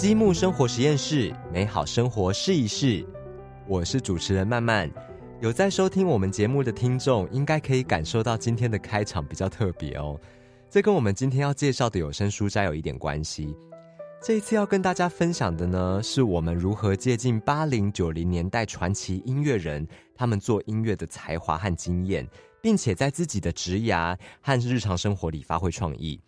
积木生活实验室，美好生活试一试。我是主持人曼曼。有在收听我们节目的听众，应该可以感受到今天的开场比较特别哦。这跟我们今天要介绍的有声书斋有一点关系。这一次要跟大家分享的呢，是我们如何借鉴八零九零年代传奇音乐人他们做音乐的才华和经验，并且在自己的职涯和日常生活里发挥创意。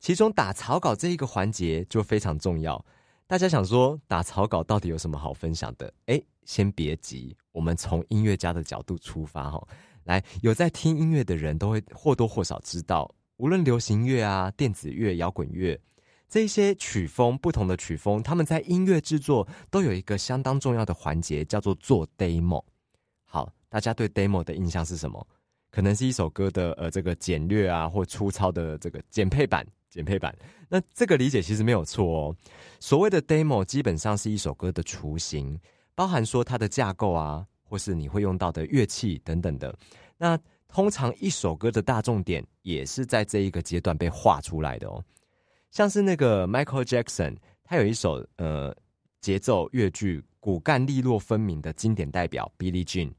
其中打草稿这一个环节就非常重要。大家想说打草稿到底有什么好分享的？哎，先别急，我们从音乐家的角度出发哈。来，有在听音乐的人都会或多或少知道，无论流行乐啊、电子乐、摇滚乐。这些曲风不同的曲风，他们在音乐制作都有一个相当重要的环节，叫做做 demo。好，大家对 demo 的印象是什么？可能是一首歌的呃这个简略啊，或粗糙的这个简配版。简配版。那这个理解其实没有错哦。所谓的 demo 基本上是一首歌的雏形，包含说它的架构啊，或是你会用到的乐器等等的。那通常一首歌的大重点也是在这一个阶段被画出来的哦。像是那个 Michael Jackson，他有一首呃节奏乐句骨干利落分明的经典代表 Billie Jean，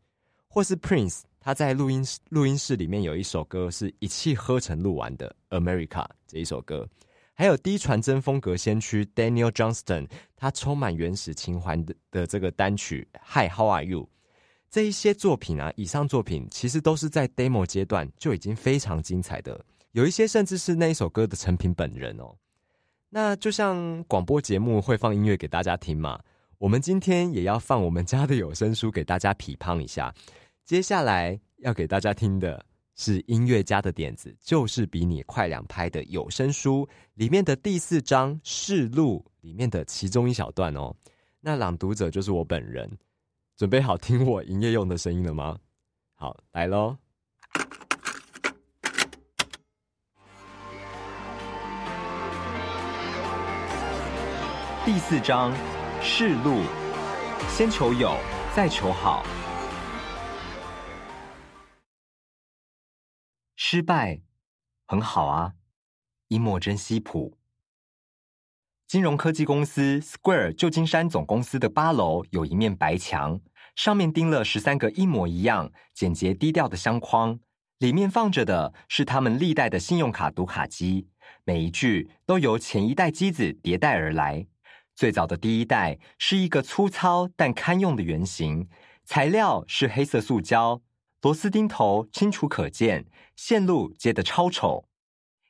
或是 Prince，他在录音录音室里面有一首歌是一气呵成录完的 America 这一首歌，还有低传真风格先驱 Daniel Johnston，他充满原始情怀的的这个单曲 Hi How Are You，这一些作品啊，以上作品其实都是在 demo 阶段就已经非常精彩的，有一些甚至是那一首歌的成品本人哦。那就像广播节目会放音乐给大家听嘛，我们今天也要放我们家的有声书给大家匹判一下。接下来要给大家听的是音乐家的点子，就是比你快两拍的有声书里面的第四章试录里面的其中一小段哦。那朗读者就是我本人，准备好听我营业用的声音了吗？好，来喽。第四章，试录，先求有，再求好。失败，很好啊。伊莫珍西普，金融科技公司 Square 旧金山总公司的八楼有一面白墙，上面钉了十三个一模一样、简洁低调的相框，里面放着的是他们历代的信用卡读卡机，每一句都由前一代机子迭代而来。最早的第一代是一个粗糙但堪用的圆形，材料是黑色塑胶，螺丝钉头清楚可见，线路接得超丑。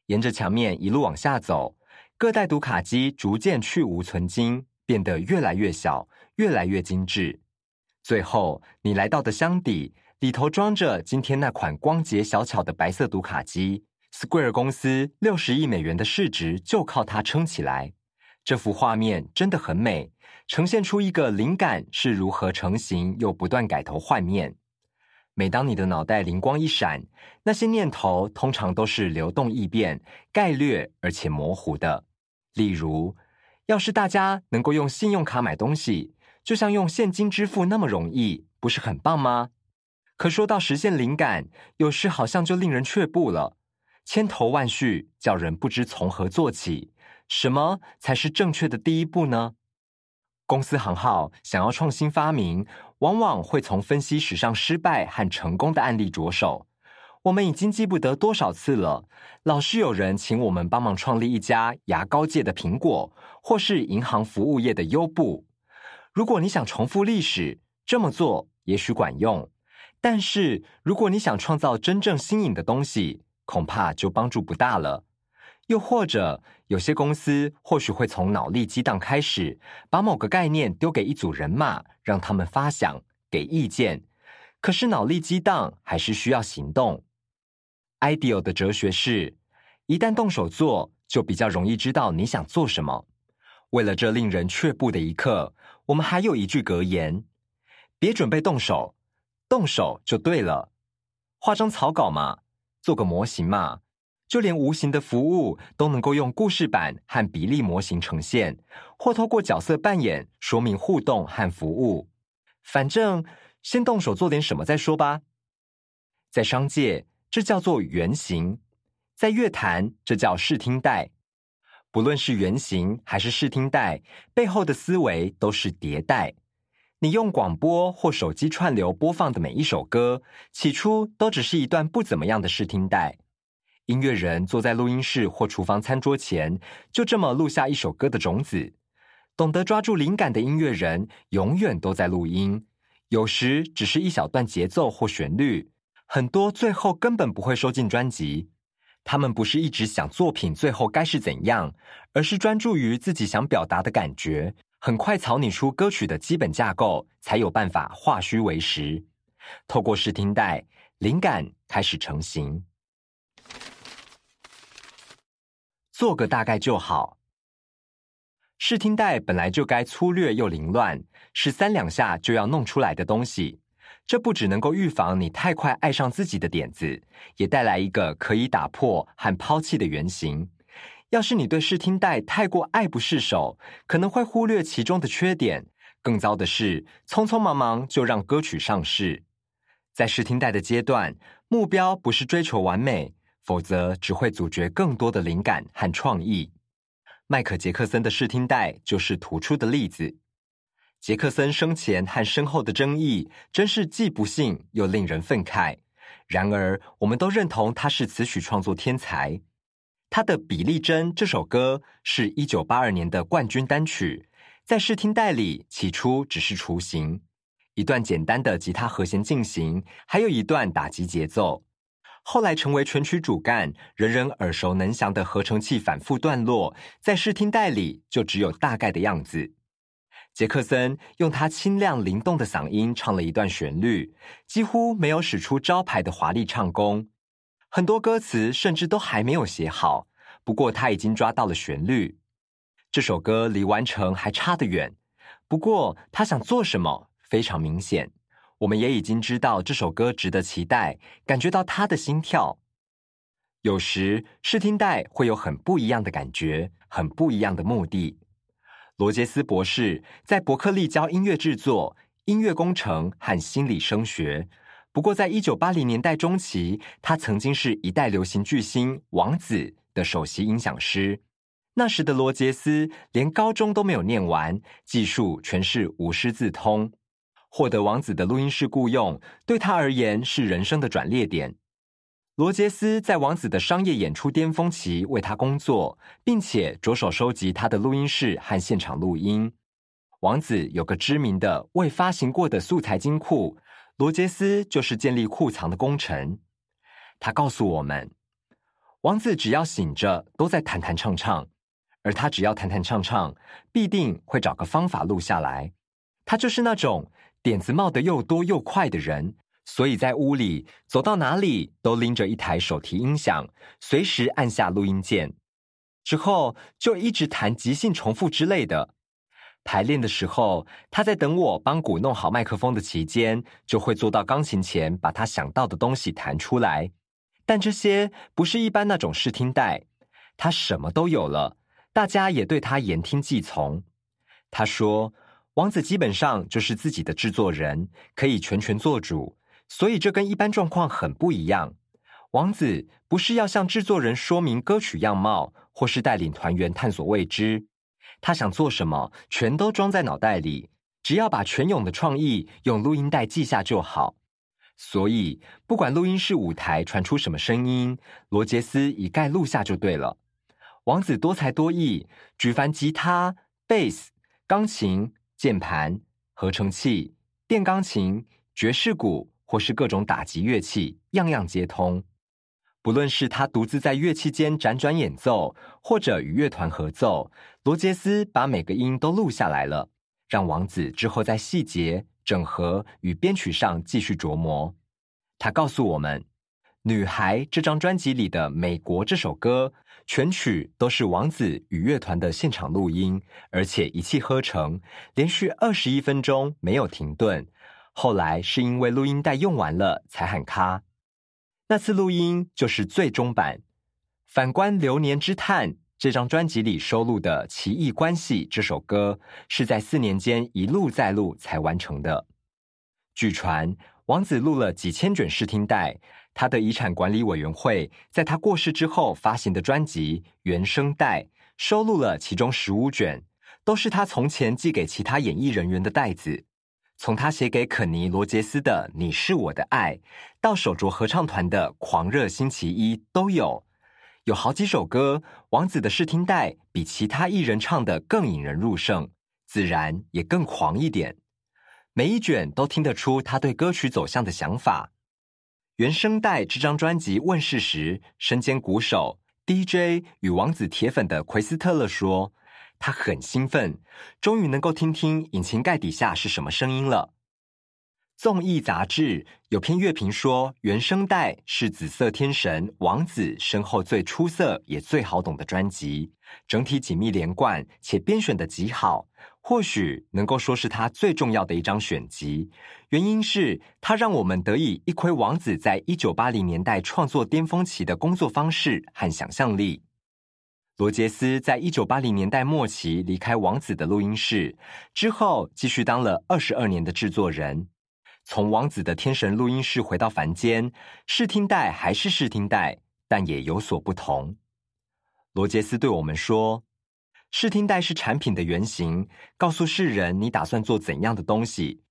沿着墙面一路往下走，各代读卡机逐渐去无存精，变得越来越小，越来越精致。最后，你来到的箱底里头装着今天那款光洁小巧的白色读卡机，Square 公司六十亿美元的市值就靠它撑起来。这幅画面真的很美，呈现出一个灵感是如何成型又不断改头换面。每当你的脑袋灵光一闪，那些念头通常都是流动易变、概略而且模糊的。例如，要是大家能够用信用卡买东西，就像用现金支付那么容易，不是很棒吗？可说到实现灵感，有时好像就令人却步了，千头万绪，叫人不知从何做起。什么才是正确的第一步呢？公司行号想要创新发明，往往会从分析史上失败和成功的案例着手。我们已经记不得多少次了，老是有人请我们帮忙创立一家牙膏界的苹果，或是银行服务业的优步。如果你想重复历史，这么做也许管用；但是如果你想创造真正新颖的东西，恐怕就帮助不大了。又或者，有些公司或许会从脑力激荡开始，把某个概念丢给一组人马，让他们发想、给意见。可是脑力激荡还是需要行动。Ideal 的哲学是，一旦动手做，就比较容易知道你想做什么。为了这令人却步的一刻，我们还有一句格言：别准备动手，动手就对了。画张草稿嘛，做个模型嘛。就连无形的服务都能够用故事板和比例模型呈现，或透过角色扮演说明互动和服务。反正先动手做点什么再说吧。在商界，这叫做原型；在乐坛，这叫视听带。不论是原型还是视听带，背后的思维都是迭代。你用广播或手机串流播放的每一首歌，起初都只是一段不怎么样的视听带。音乐人坐在录音室或厨房餐桌前，就这么录下一首歌的种子。懂得抓住灵感的音乐人，永远都在录音。有时只是一小段节奏或旋律，很多最后根本不会收进专辑。他们不是一直想作品最后该是怎样，而是专注于自己想表达的感觉，很快草拟出歌曲的基本架构，才有办法化虚为实。透过试听带，灵感开始成型。做个大概就好。试听带本来就该粗略又凌乱，是三两下就要弄出来的东西。这不只能够预防你太快爱上自己的点子，也带来一个可以打破和抛弃的原型。要是你对试听带太过爱不释手，可能会忽略其中的缺点。更糟的是，匆匆忙忙就让歌曲上市。在试听带的阶段，目标不是追求完美。否则只会阻绝更多的灵感和创意。迈克杰克森的试听带就是突出的例子。杰克森生前和身后的争议，真是既不幸又令人愤慨。然而，我们都认同他是词曲创作天才。他的《比利珍》这首歌是一九八二年的冠军单曲，在试听带里起初只是雏形，一段简单的吉他和弦进行，还有一段打击节奏。后来成为全曲主干，人人耳熟能详的合成器反复段落，在试听带里就只有大概的样子。杰克森用他清亮灵动的嗓音唱了一段旋律，几乎没有使出招牌的华丽唱功，很多歌词甚至都还没有写好。不过他已经抓到了旋律，这首歌离完成还差得远。不过他想做什么非常明显。我们也已经知道这首歌值得期待，感觉到他的心跳。有时试听带会有很不一样的感觉，很不一样的目的。罗杰斯博士在伯克利教音乐制作、音乐工程和心理声学。不过，在一九八零年代中期，他曾经是一代流行巨星王子的首席音响师。那时的罗杰斯连高中都没有念完，技术全是无师自通。获得王子的录音室雇佣，对他而言是人生的转捩点。罗杰斯在王子的商业演出巅峰期为他工作，并且着手收集他的录音室和现场录音。王子有个知名的未发行过的素材金库，罗杰斯就是建立库藏的功臣。他告诉我们，王子只要醒着都在弹弹唱唱，而他只要弹弹唱唱，必定会找个方法录下来。他就是那种。点子冒得又多又快的人，所以在屋里走到哪里都拎着一台手提音响，随时按下录音键，之后就一直弹即兴重复之类的。排练的时候，他在等我帮鼓弄好麦克风的期间，就会坐到钢琴前，把他想到的东西弹出来。但这些不是一般那种试听带，他什么都有了，大家也对他言听计从。他说。王子基本上就是自己的制作人，可以全权做主，所以这跟一般状况很不一样。王子不是要向制作人说明歌曲样貌，或是带领团员探索未知，他想做什么，全都装在脑袋里，只要把全涌的创意用录音带记下就好。所以，不管录音室舞台传出什么声音，罗杰斯一概录下就对了。王子多才多艺，举凡吉他、贝斯、钢琴。键盘、合成器、电钢琴、爵士鼓，或是各种打击乐器，样样皆通。不论是他独自在乐器间辗转演奏，或者与乐团合奏，罗杰斯把每个音都录下来了，让王子之后在细节、整合与编曲上继续琢磨。他告诉我们，《女孩》这张专辑里的《美国》这首歌。全曲都是王子与乐团的现场录音，而且一气呵成，连续二十一分钟没有停顿。后来是因为录音带用完了才喊卡。那次录音就是最终版。反观《流年之叹》这张专辑里收录的《奇异关系》这首歌，是在四年间一路再录才完成的。据传，王子录了几千卷试听带。他的遗产管理委员会在他过世之后发行的专辑《原声带》，收录了其中十五卷，都是他从前寄给其他演艺人员的袋子。从他写给肯尼·罗杰斯的《你是我的爱》，到手镯合唱团的《狂热星期一》，都有。有好几首歌，王子的试听带比其他艺人唱的更引人入胜，自然也更狂一点。每一卷都听得出他对歌曲走向的想法。原声带这张专辑问世时，身兼鼓手、DJ 与王子铁粉的奎斯特勒说。他很兴奋，终于能够听听引擎盖底下是什么声音了。综艺杂志有篇乐评说，原声带是紫色天神王子身后最出色也最好懂的专辑，整体紧密连贯且编选的极好，或许能够说是他最重要的一张选集。原因是他让我们得以一窥王子在一九八零年代创作巅峰期的工作方式和想象力。罗杰斯在一九八零年代末期离开王子的录音室之后，继续当了二十二年的制作人。从王子的天神录音室回到凡间，试听带还是试听带，但也有所不同。罗杰斯对我们说：“试听带是产品的原型，告诉世人你打算做怎样的东西。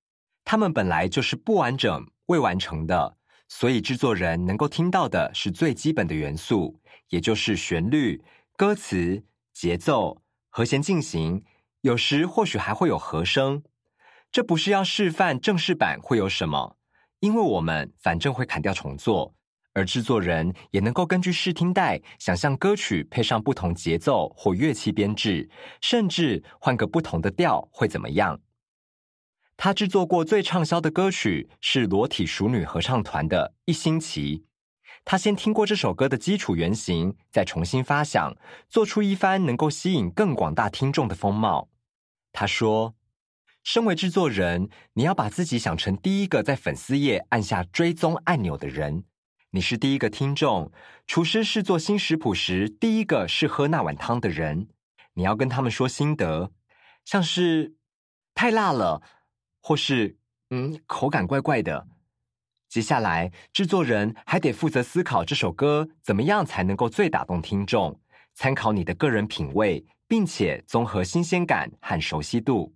他们本来就是不完整、未完成的，所以制作人能够听到的是最基本的元素，也就是旋律。”歌词、节奏、和弦进行，有时或许还会有和声。这不是要示范正式版会有什么，因为我们反正会砍掉重做，而制作人也能够根据试听带想象歌曲配上不同节奏或乐器编制，甚至换个不同的调会怎么样。他制作过最畅销的歌曲是裸体熟女合唱团的《一星期》。他先听过这首歌的基础原型，再重新发想，做出一番能够吸引更广大听众的风貌。他说：“身为制作人，你要把自己想成第一个在粉丝页按下追踪按钮的人。你是第一个听众。厨师是做新食谱时第一个是喝那碗汤的人。你要跟他们说心得，像是太辣了，或是嗯口感怪怪的。”接下来，制作人还得负责思考这首歌怎么样才能够最打动听众，参考你的个人品味，并且综合新鲜感和熟悉度。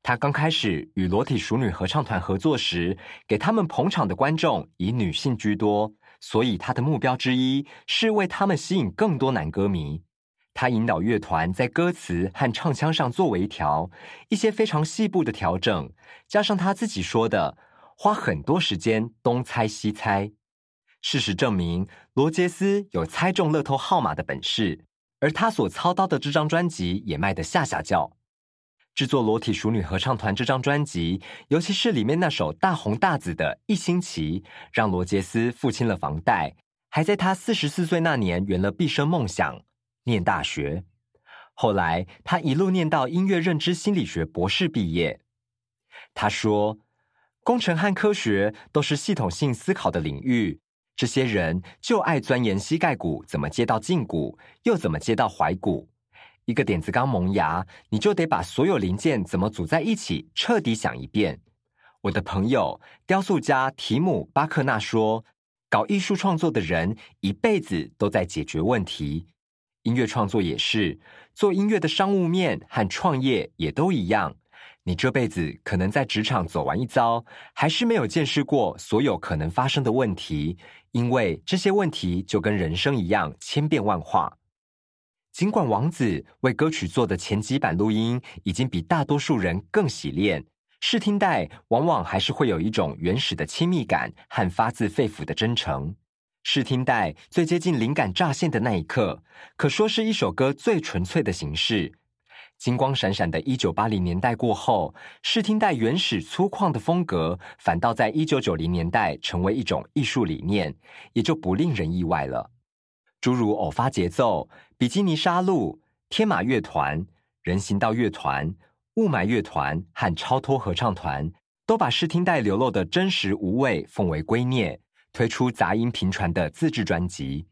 他刚开始与裸体熟女合唱团合作时，给他们捧场的观众以女性居多，所以他的目标之一是为他们吸引更多男歌迷。他引导乐团在歌词和唱腔上做微调，一些非常细部的调整，加上他自己说的。花很多时间东猜西猜，事实证明罗杰斯有猜中乐透号码的本事，而他所操刀的这张专辑也卖得下下叫。制作裸体熟女合唱团这张专辑，尤其是里面那首大红大紫的一星期，让罗杰斯付清了房贷，还在他四十四岁那年圆了毕生梦想——念大学。后来他一路念到音乐认知心理学博士毕业。他说。工程和科学都是系统性思考的领域，这些人就爱钻研膝盖骨怎么接到胫骨，又怎么接到踝骨。一个点子刚萌芽，你就得把所有零件怎么组在一起彻底想一遍。我的朋友雕塑家提姆巴克纳说：“搞艺术创作的人一辈子都在解决问题，音乐创作也是，做音乐的商务面和创业也都一样。”你这辈子可能在职场走完一遭，还是没有见识过所有可能发生的问题，因为这些问题就跟人生一样千变万化。尽管王子为歌曲做的前几版录音已经比大多数人更洗练，试听带往往还是会有一种原始的亲密感和发自肺腑的真诚。试听带最接近灵感乍现的那一刻，可说是一首歌最纯粹的形式。金光闪闪的1980年代过后，试听带原始粗犷的风格，反倒在1990年代成为一种艺术理念，也就不令人意外了。诸如偶发节奏、比基尼杀戮、天马乐团、人行道乐团、雾霾乐团和超脱合唱团，都把试听带流露的真实无畏奉为圭臬，推出杂音频传的自制专辑。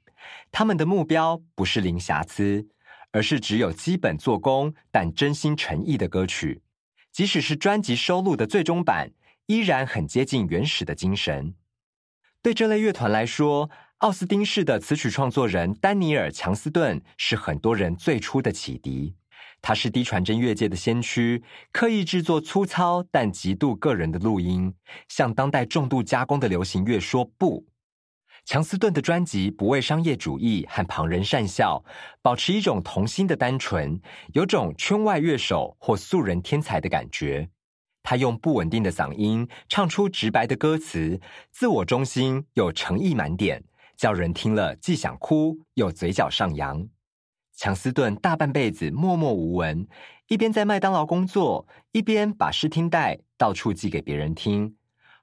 他们的目标不是零瑕疵。而是只有基本做工但真心诚意的歌曲，即使是专辑收录的最终版，依然很接近原始的精神。对这类乐团来说，奥斯汀式的词曲创作人丹尼尔·强斯顿是很多人最初的启迪。他是低传真乐界的先驱，刻意制作粗糙但极度个人的录音，向当代重度加工的流行乐说不。强斯顿的专辑不为商业主义和旁人善笑，保持一种童心的单纯，有种圈外乐手或素人天才的感觉。他用不稳定的嗓音唱出直白的歌词，自我中心又诚意满点。叫人听了既想哭又嘴角上扬。强斯顿大半辈子默默无闻，一边在麦当劳工作，一边把试听带到处寄给别人听。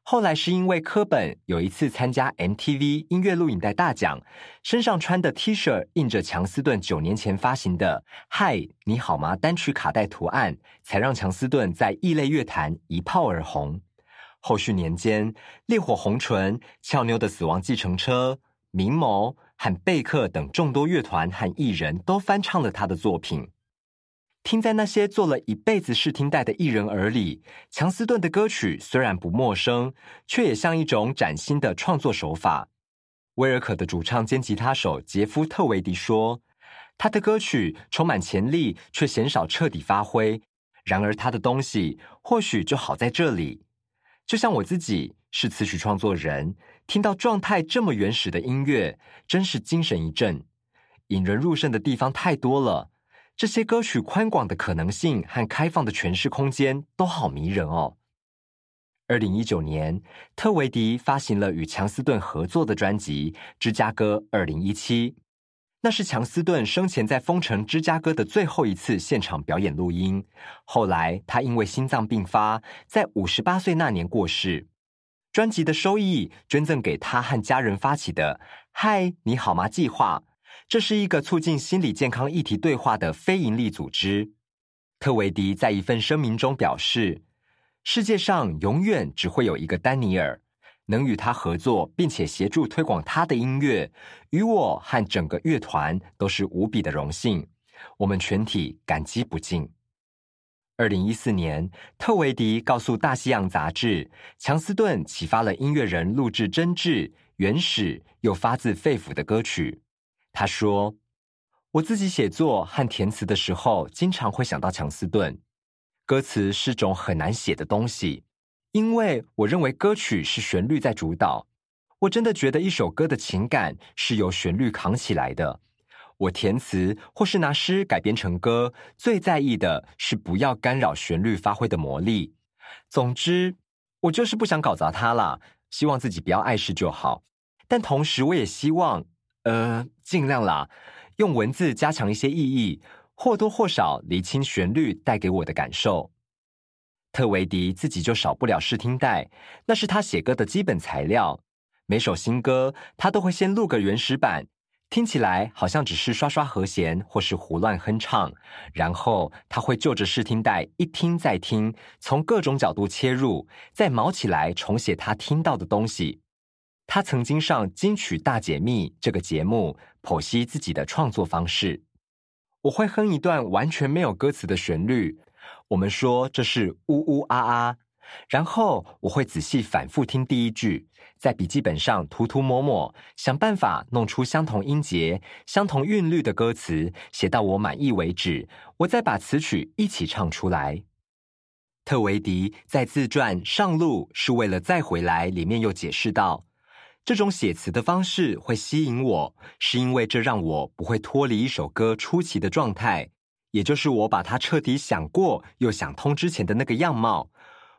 后来是因为科本有一次参加 MTV 音乐录影带大奖，身上穿的 T 恤印着强斯顿九年前发行的《嗨，你好吗》单曲卡带图案，才让强斯顿在异类乐坛一炮而红。后续年间，《烈火红唇》、俏妞的死亡计程车。明眸和贝克等众多乐团和艺人都翻唱了他的作品。听在那些做了一辈子试听带的艺人耳里，强斯顿的歌曲虽然不陌生，却也像一种崭新的创作手法。威尔可的主唱兼吉他手杰夫特维迪说：“他的歌曲充满潜力，却鲜少彻底发挥。然而，他的东西或许就好在这里。就像我自己是词曲创作人。”听到状态这么原始的音乐，真是精神一振。引人入胜的地方太多了，这些歌曲宽广的可能性和开放的诠释空间都好迷人哦。二零一九年，特维迪发行了与强斯顿合作的专辑《芝加哥二零一七》，那是强斯顿生前在风城芝加哥的最后一次现场表演录音。后来，他因为心脏病发，在五十八岁那年过世。专辑的收益捐赠给他和家人发起的“嗨，你好吗”计划，这是一个促进心理健康议题对话的非营利组织。特维迪在一份声明中表示：“世界上永远只会有一个丹尼尔，能与他合作并且协助推广他的音乐，与我和整个乐团都是无比的荣幸。我们全体感激不尽。”二零一四年，特维迪告诉《大西洋》杂志，强斯顿启发了音乐人录制真挚、原始又发自肺腑的歌曲。他说：“我自己写作和填词的时候，经常会想到强斯顿。歌词是种很难写的东西，因为我认为歌曲是旋律在主导。我真的觉得一首歌的情感是由旋律扛起来的。”我填词或是拿诗改编成歌，最在意的是不要干扰旋律发挥的魔力。总之，我就是不想搞砸它啦，希望自己不要碍事就好。但同时，我也希望，呃，尽量啦，用文字加强一些意义，或多或少厘清旋律带给我的感受。特维迪自己就少不了试听带，那是他写歌的基本材料。每首新歌，他都会先录个原始版。听起来好像只是刷刷和弦或是胡乱哼唱，然后他会就着试听带一听再听，从各种角度切入，再毛起来重写他听到的东西。他曾经上《金曲大解密》这个节目，剖析自己的创作方式。我会哼一段完全没有歌词的旋律，我们说这是呜呜啊啊。然后我会仔细反复听第一句，在笔记本上涂涂抹抹，想办法弄出相同音节、相同韵律的歌词，写到我满意为止。我再把词曲一起唱出来。特维迪在自传《上路是为了再回来》里面又解释到，这种写词的方式会吸引我，是因为这让我不会脱离一首歌出奇的状态，也就是我把它彻底想过又想通之前的那个样貌。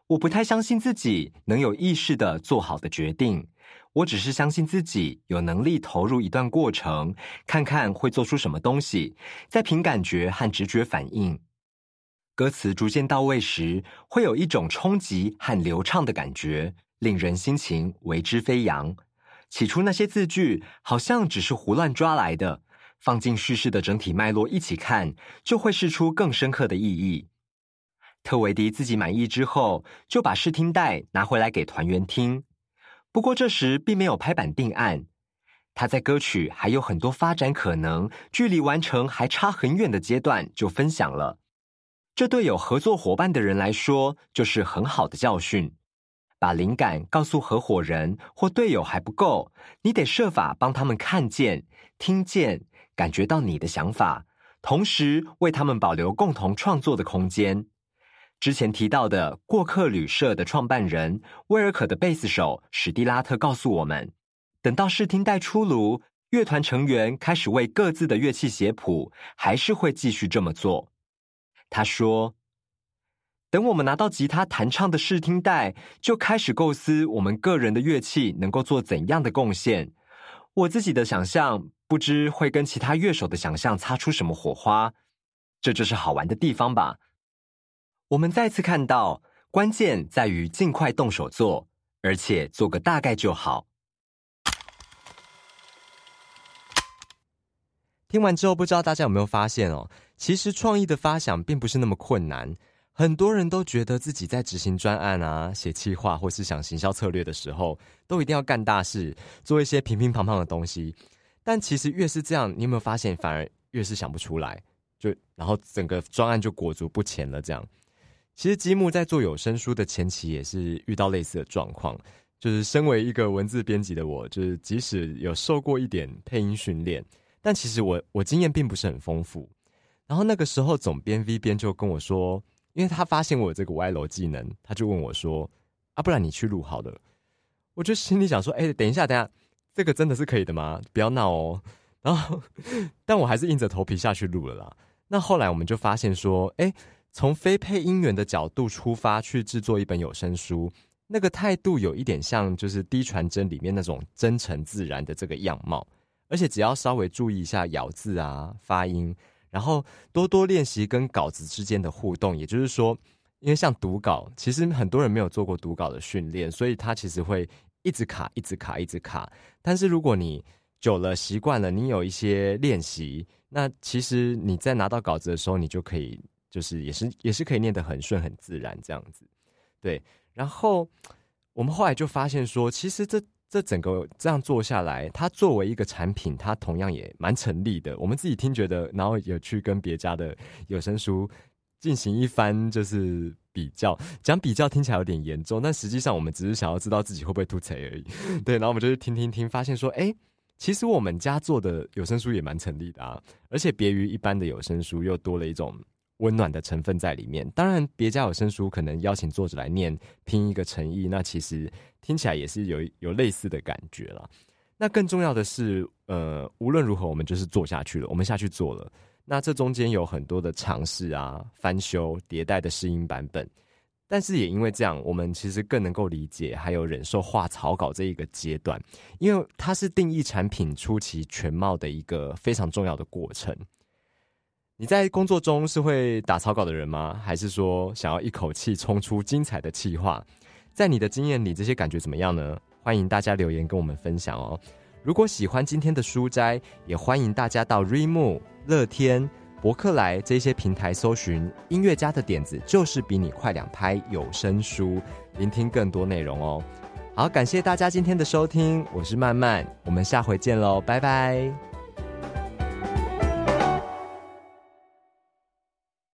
我不太相信自己能有意识的做好的决定，我只是相信自己有能力投入一段过程，看看会做出什么东西，再凭感觉和直觉反应。歌词逐渐到位时，会有一种冲击和流畅的感觉，令人心情为之飞扬。起初那些字句好像只是胡乱抓来的，放进叙事的整体脉络一起看，就会释出更深刻的意义。特维迪自己满意之后，就把试听带拿回来给团员听。不过这时并没有拍板定案，他在歌曲还有很多发展可能、距离完成还差很远的阶段就分享了。这对有合作伙伴的人来说，就是很好的教训。把灵感告诉合伙人或队友还不够，你得设法帮他们看见、听见、感觉到你的想法，同时为他们保留共同创作的空间。之前提到的过客旅社的创办人威尔可的贝斯手史蒂拉特告诉我们，等到试听带出炉，乐团成员开始为各自的乐器写谱，还是会继续这么做。他说：“等我们拿到吉他弹唱的试听带，就开始构思我们个人的乐器能够做怎样的贡献。我自己的想象，不知会跟其他乐手的想象擦出什么火花。这就是好玩的地方吧。”我们再次看到，关键在于尽快动手做，而且做个大概就好。听完之后，不知道大家有没有发现哦？其实创意的发想并不是那么困难。很多人都觉得自己在执行专案啊、写企划或是想行销策略的时候，都一定要干大事，做一些平平胖胖的东西。但其实越是这样，你有没有发现，反而越是想不出来？就然后整个专案就裹足不前了，这样。其实积木在做有声书的前期也是遇到类似的状况，就是身为一个文字编辑的我，就是即使有受过一点配音训练，但其实我我经验并不是很丰富。然后那个时候总编 V 编就跟我说，因为他发现我有这个歪楼技能，他就问我说：“啊，不然你去录好了。”我就心里想说：“哎，等一下，等下，这个真的是可以的吗？不要闹哦。”然后，但我还是硬着头皮下去录了啦。那后来我们就发现说：“哎。”从非配音员的角度出发去制作一本有声书，那个态度有一点像就是《低传真》里面那种真诚自然的这个样貌，而且只要稍微注意一下咬字啊、发音，然后多多练习跟稿子之间的互动。也就是说，因为像读稿，其实很多人没有做过读稿的训练，所以他其实会一直卡、一直卡、一直卡。但是如果你久了习惯了，你有一些练习，那其实你在拿到稿子的时候，你就可以。就是也是也是可以念得很顺很自然这样子，对。然后我们后来就发现说，其实这这整个这样做下来，它作为一个产品，它同样也蛮成立的。我们自己听觉得，然后有去跟别家的有声书进行一番就是比较，讲比较听起来有点严重，但实际上我们只是想要知道自己会不会吐槽而已。对，然后我们就去听听听，发现说，哎，其实我们家做的有声书也蛮成立的啊，而且别于一般的有声书，又多了一种。温暖的成分在里面。当然，别家有声书可能邀请作者来念，拼一个诚意，那其实听起来也是有有类似的感觉了。那更重要的是，呃，无论如何，我们就是做下去了，我们下去做了。那这中间有很多的尝试啊、翻修、迭代的试音版本，但是也因为这样，我们其实更能够理解还有忍受画草稿这一个阶段，因为它是定义产品初期全貌的一个非常重要的过程。你在工作中是会打草稿的人吗？还是说想要一口气冲出精彩的企划？在你的经验里，这些感觉怎么样呢？欢迎大家留言跟我们分享哦。如果喜欢今天的书斋，也欢迎大家到 Remo、乐天、博客来这些平台搜寻“音乐家的点子”，就是比你快两拍有声书，聆听更多内容哦。好，感谢大家今天的收听，我是曼曼，我们下回见喽，拜拜。